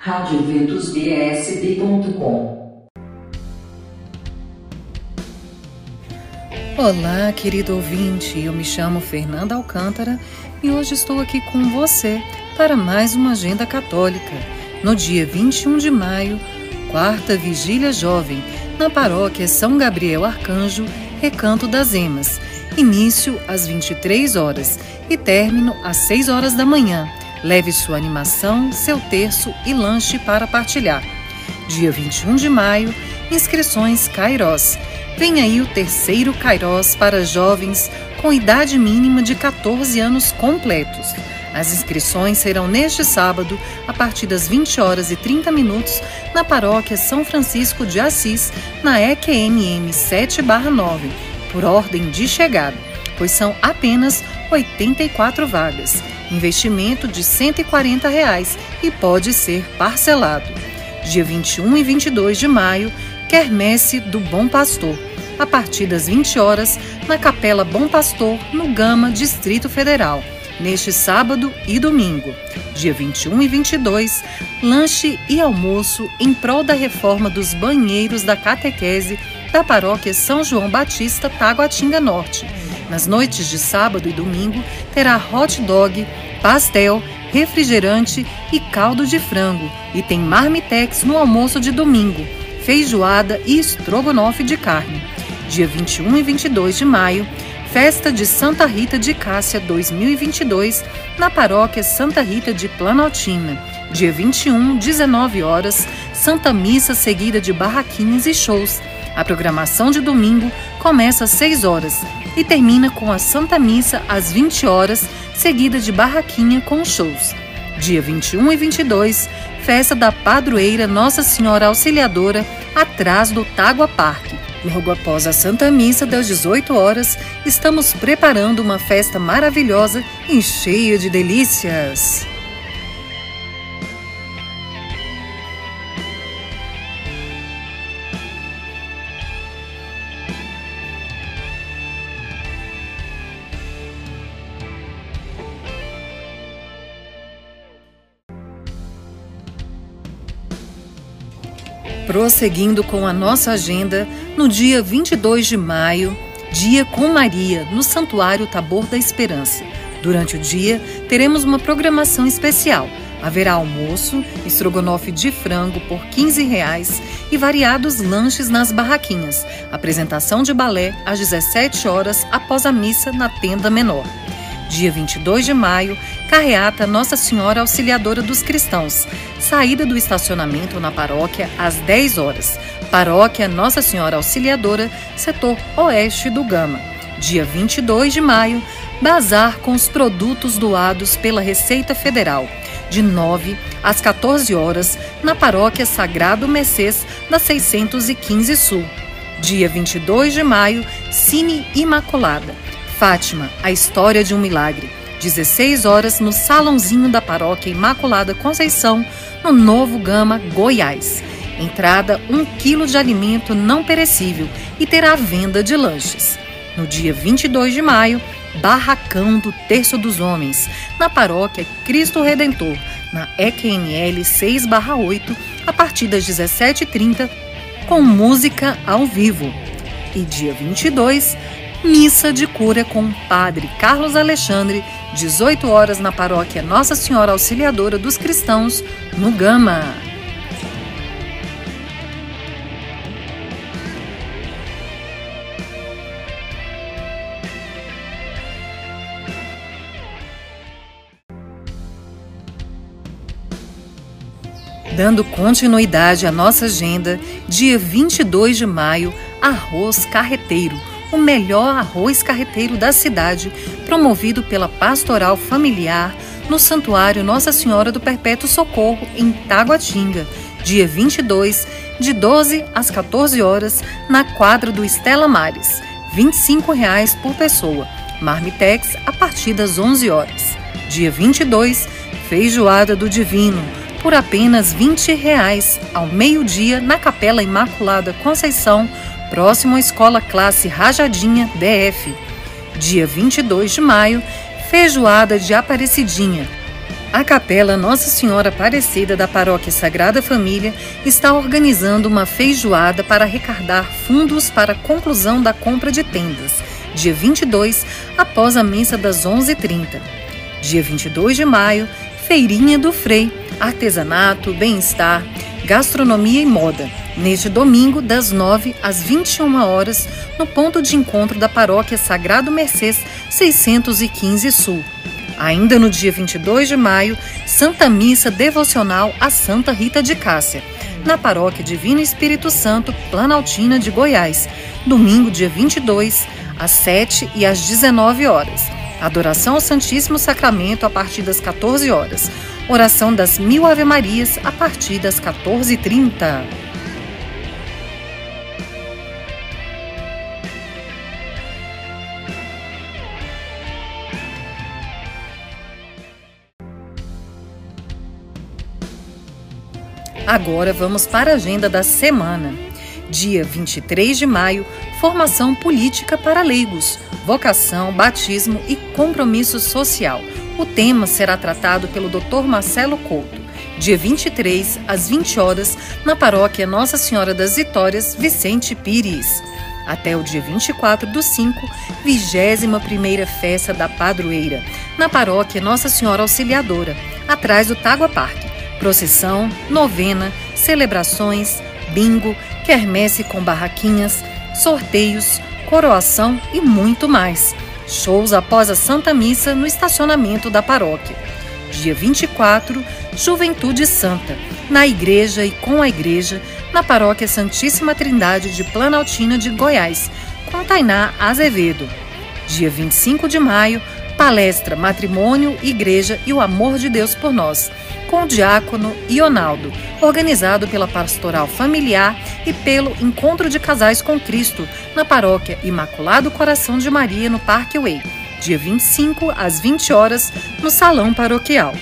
radioventusbsb.com Olá, querido ouvinte. Eu me chamo Fernanda Alcântara e hoje estou aqui com você para mais uma Agenda Católica. No dia 21 de maio, quarta vigília jovem, na paróquia São Gabriel Arcanjo, Recanto das Emas. Início às 23 horas e término às 6 horas da manhã. Leve sua animação, seu terço e lanche para partilhar. Dia 21 de maio, inscrições Cairós. Vem aí o terceiro Cairós para jovens com idade mínima de 14 anos completos. As inscrições serão neste sábado, a partir das 20 horas e 30 minutos, na paróquia São Francisco de Assis, na EQMM 7/9, por ordem de chegada, pois são apenas 84 vagas investimento de 140 reais e pode ser parcelado. Dia 21 e 22 de maio, Quermesse do Bom Pastor, a partir das 20 horas, na Capela Bom Pastor, no Gama, Distrito Federal, neste sábado e domingo. Dia 21 e 22, lanche e almoço em prol da reforma dos banheiros da catequese da paróquia São João Batista, Taguatinga Norte nas noites de sábado e domingo, terá hot dog, pastel, refrigerante e caldo de frango. E tem marmitex no almoço de domingo, feijoada e estrogonofe de carne. Dia 21 e 22 de maio, Festa de Santa Rita de Cássia 2022, na paróquia Santa Rita de Planaltina. Dia 21, 19 horas, Santa Missa seguida de barraquinhas e shows. A programação de domingo começa às 6 horas e termina com a Santa Missa às 20 horas, seguida de barraquinha com shows. Dia 21 e 22, festa da padroeira Nossa Senhora Auxiliadora, atrás do Tágua Parque. Logo após a Santa Missa, das 18 horas, estamos preparando uma festa maravilhosa e cheia de delícias. Prosseguindo com a nossa agenda, no dia 22 de maio, Dia com Maria, no Santuário Tabor da Esperança. Durante o dia, teremos uma programação especial. Haverá almoço, estrogonofe de frango por 15 reais e variados lanches nas barraquinhas. Apresentação de balé às 17 horas após a missa na tenda menor. Dia 22 de maio, carreata Nossa Senhora Auxiliadora dos Cristãos. Saída do estacionamento na paróquia às 10 horas. Paróquia Nossa Senhora Auxiliadora, setor oeste do Gama. Dia 22 de maio, bazar com os produtos doados pela Receita Federal. De 9 às 14 horas, na paróquia Sagrado Messês, da 615 Sul. Dia 22 de maio, Cine Imaculada. Fátima, a história de um milagre. 16 horas no salãozinho da paróquia Imaculada Conceição, no Novo Gama, Goiás. Entrada 1 quilo de alimento não perecível e terá venda de lanches. No dia 22 de maio, Barracão do Terço dos Homens, na paróquia Cristo Redentor, na EQNL 6/8, a partir das 17h30, com música ao vivo. E dia 22, Missa de cura com o Padre Carlos Alexandre, 18 horas na paróquia Nossa Senhora Auxiliadora dos Cristãos, no Gama. Dando continuidade à nossa agenda, dia 22 de maio, arroz carreteiro o melhor arroz carreteiro da cidade, promovido pela Pastoral Familiar no Santuário Nossa Senhora do Perpétuo Socorro, em Taguatinga, dia 22, de 12 às 14 horas, na quadra do Estela Mares. 25 reais por pessoa. Marmitex a partir das 11 horas. Dia 22, feijoada do Divino, por apenas 20 reais, ao meio-dia, na Capela Imaculada Conceição, próximo à Escola Classe Rajadinha DF. Dia 22 de maio, feijoada de Aparecidinha. A Capela Nossa Senhora Aparecida da Paróquia Sagrada Família está organizando uma feijoada para arrecadar fundos para a conclusão da compra de tendas, dia 22, após a missa das 11h30. Dia 22 de maio, Feirinha do Frei, artesanato, bem-estar, gastronomia e moda. Neste domingo, das 9 às 21 horas, no ponto de encontro da Paróquia Sagrado Mercês 615 Sul. Ainda no dia 22 de maio, Santa Missa Devocional a Santa Rita de Cássia, na Paróquia Divino Espírito Santo, Planaltina de Goiás. Domingo, dia 22, às 7 e às 19 horas. Adoração ao Santíssimo Sacramento a partir das 14 horas. Oração das Mil Ave Marias a partir das 14h30. Agora vamos para a agenda da semana. Dia 23 de maio, formação política para leigos, vocação, batismo e compromisso social. O tema será tratado pelo Dr. Marcelo Couto. Dia 23, às 20 horas, na paróquia Nossa Senhora das Vitórias, Vicente Pires. Até o dia 24 do 5, 21ª Festa da Padroeira, na paróquia Nossa Senhora Auxiliadora, atrás do Tágua Parque procissão, novena, celebrações, bingo, quermesse com barraquinhas, sorteios, coroação e muito mais. Shows após a Santa Missa no estacionamento da paróquia. Dia 24, Juventude Santa, na igreja e com a igreja, na paróquia Santíssima Trindade de Planaltina de Goiás, com Tainá Azevedo. Dia 25 de maio, palestra Matrimônio, Igreja e o Amor de Deus por Nós com o diácono Ionaldo, organizado pela Pastoral Familiar e pelo Encontro de Casais com Cristo, na paróquia Imaculado Coração de Maria, no Parque Way, dia 25 às 20 horas, no Salão Paroquial.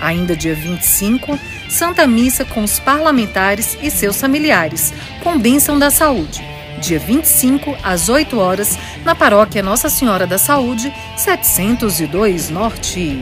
Ainda dia 25, Santa Missa com os parlamentares e seus familiares, com bênção da saúde. Dia 25, às 8 horas, na paróquia Nossa Senhora da Saúde, 702 Norte.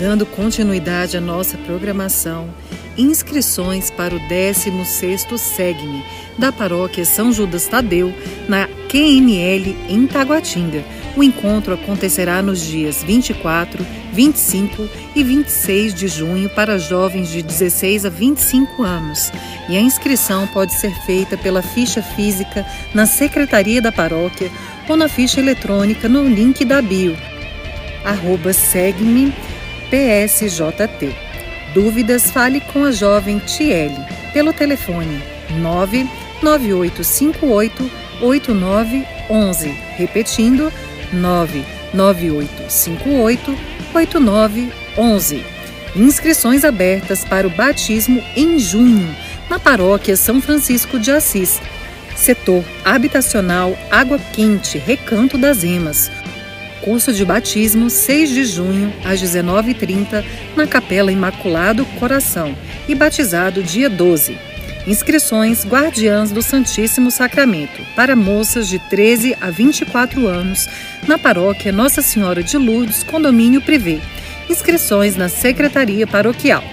Dando continuidade à nossa programação, inscrições para o 16º SEGME da Paróquia São Judas Tadeu, na QNL em Taguatinga. O encontro acontecerá nos dias 24, 25 e 26 de junho para jovens de 16 a 25 anos. E a inscrição pode ser feita pela ficha física na Secretaria da Paróquia ou na ficha eletrônica no link da bio. Arroba SEGME PSJT. Dúvidas, fale com a jovem Tiele pelo telefone 99858 8911. Repetindo, 99858 8911. Inscrições abertas para o batismo em junho, na paróquia São Francisco de Assis. Setor habitacional Água Quente, Recanto das Emas curso de batismo 6 de junho às 19h30 na Capela Imaculado Coração e batizado dia 12. Inscrições Guardiãs do Santíssimo Sacramento para moças de 13 a 24 anos na paróquia Nossa Senhora de Lourdes, condomínio privê. Inscrições na Secretaria Paroquial.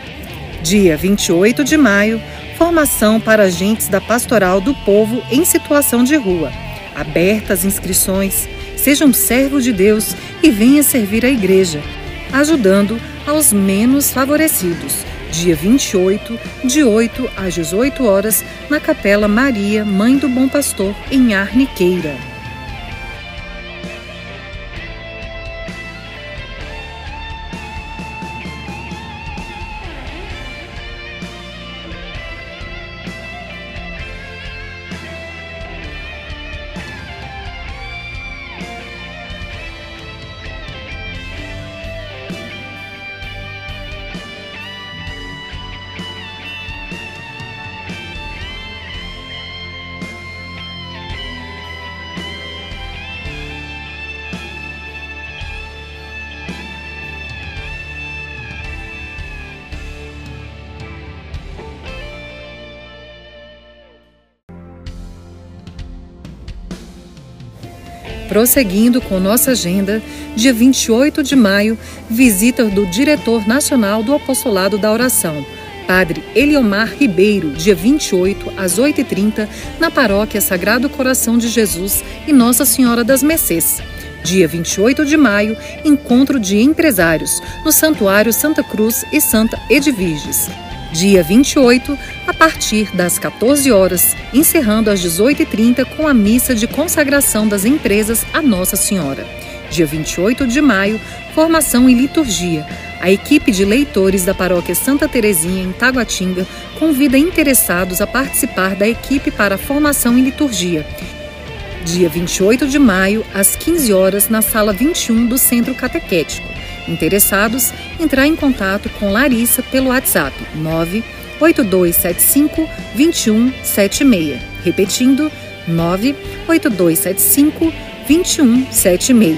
Dia 28 de maio, formação para agentes da Pastoral do Povo em situação de rua. Abertas inscrições Seja um servo de Deus e venha servir a igreja, ajudando aos menos favorecidos. Dia 28, de 8 às 18 horas, na Capela Maria, Mãe do Bom Pastor, em Arniqueira. Prosseguindo com nossa agenda, dia 28 de maio, visita do diretor nacional do Apostolado da Oração, Padre Eliomar Ribeiro, dia 28, às 8h30, na Paróquia Sagrado Coração de Jesus e Nossa Senhora das Mercês. Dia 28 de maio, encontro de empresários no Santuário Santa Cruz e Santa Edviges. Dia 28, a partir das 14 horas, encerrando às 18h30 com a missa de consagração das empresas a Nossa Senhora. Dia 28 de maio, formação e liturgia a equipe de leitores da paróquia Santa Terezinha, em Taguatinga, convida interessados a participar da equipe para a formação em liturgia. Dia 28 de maio, às 15 horas, na sala 21 do Centro Catequético. Interessados, entrar em contato com Larissa pelo WhatsApp 98275 2176. Repetindo, 98275 2176.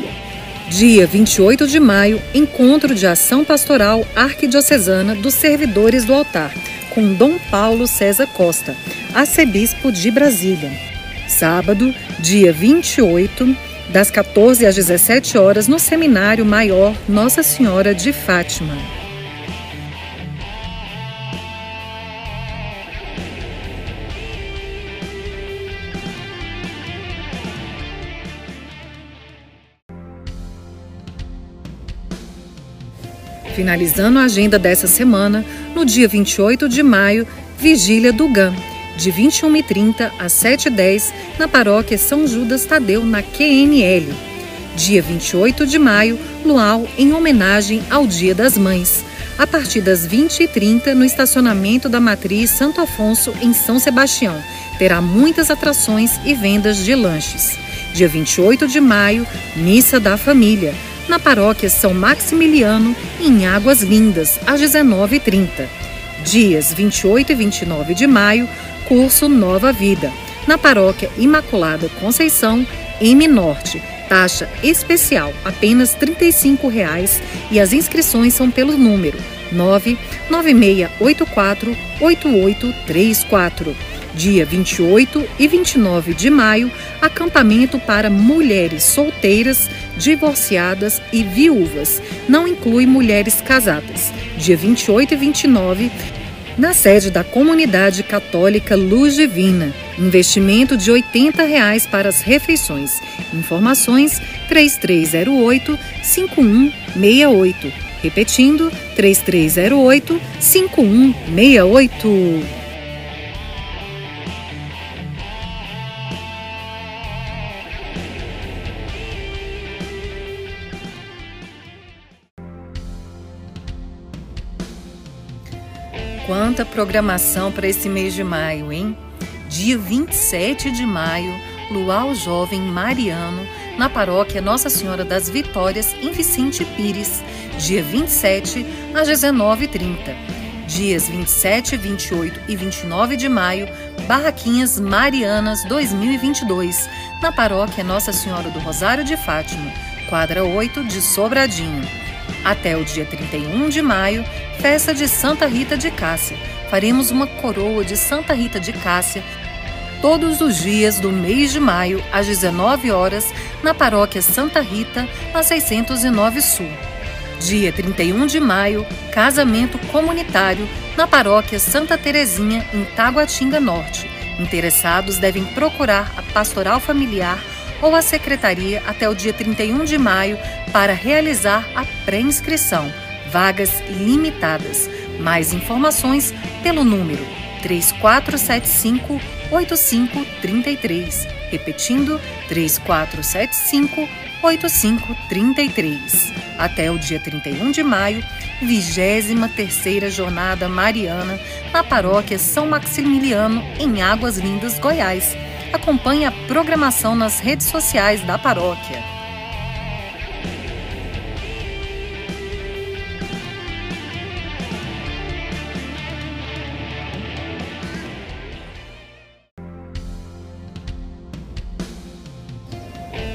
Dia 28 de maio, encontro de ação pastoral arquidiocesana dos servidores do altar, com Dom Paulo César Costa, arcebispo de Brasília. Sábado, dia 28, das 14 às 17 horas, no Seminário Maior Nossa Senhora de Fátima. Finalizando a agenda dessa semana, no dia 28 de maio, Vigília do GAM, de 21h30 às 7h10, na paróquia São Judas Tadeu, na QNL. Dia 28 de maio, Luau, em homenagem ao Dia das Mães, a partir das 20h30, no estacionamento da Matriz Santo Afonso, em São Sebastião. Terá muitas atrações e vendas de lanches. Dia 28 de maio, Missa da Família na paróquia São Maximiliano, em Águas Lindas, às 19h30. Dias 28 e 29 de maio, curso Nova Vida, na paróquia Imaculada Conceição, M Norte. Taxa especial, apenas R$ 35,00 e as inscrições são pelo número 99684 8834 dia 28 e 29 de maio, acampamento para mulheres solteiras, divorciadas e viúvas. Não inclui mulheres casadas. Dia 28 e 29, na sede da Comunidade Católica Luz Divina. Investimento de 80 reais para as refeições. Informações 3308 5168. Repetindo, 3308 Quanta programação para esse mês de maio, hein? Dia 27 de maio, Luau Jovem Mariano, na paróquia Nossa Senhora das Vitórias, em Vicente Pires. Dia 27 às 19h30. Dias 27, 28 e 29 de maio, Barraquinhas Marianas 2022, na paróquia Nossa Senhora do Rosário de Fátima, quadra 8 de Sobradinho. Até o dia 31 de maio, festa de Santa Rita de Cássia. Faremos uma coroa de Santa Rita de Cássia todos os dias do mês de maio, às 19 horas, na paróquia Santa Rita, na 609 Sul. Dia 31 de maio, casamento comunitário na paróquia Santa Terezinha, em Taguatinga Norte. Interessados devem procurar a Pastoral Familiar ou a Secretaria até o dia 31 de maio para realizar a pré-inscrição vagas limitadas. Mais informações pelo número 3475 8533. Repetindo, 3475 8533. Até o dia 31 de maio, 23 Jornada Mariana na Paróquia São Maximiliano, em Águas Lindas, Goiás. Acompanhe a programação nas redes sociais da paróquia.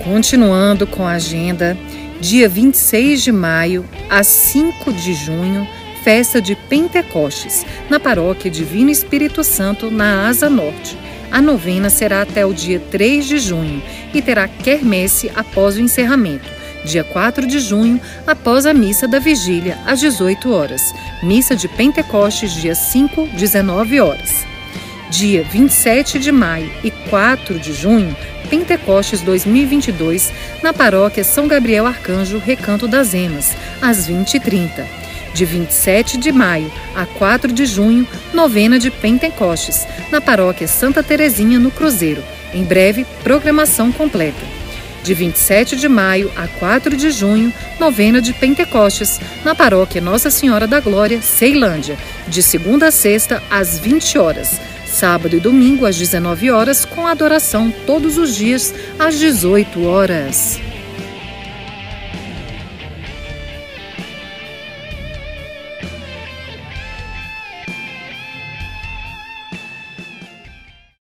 Continuando com a agenda, dia 26 de maio a 5 de junho, festa de Pentecostes, na paróquia Divino Espírito Santo, na Asa Norte. A novena será até o dia 3 de junho e terá quermesse após o encerramento, dia 4 de junho, após a missa da vigília, às 18 horas. Missa de Pentecostes, dia 5, 19 horas. Dia 27 de maio e 4 de junho, Pentecostes 2022, na paróquia São Gabriel Arcanjo, Recanto das Emas, às 20h30 de 27 de maio a 4 de junho, novena de Pentecostes, na paróquia Santa Terezinha, no Cruzeiro. Em breve, programação completa. De 27 de maio a 4 de junho, novena de Pentecostes, na paróquia Nossa Senhora da Glória, Ceilândia, de segunda a sexta, às 20 horas. Sábado e domingo, às 19 horas, com adoração todos os dias, às 18 horas.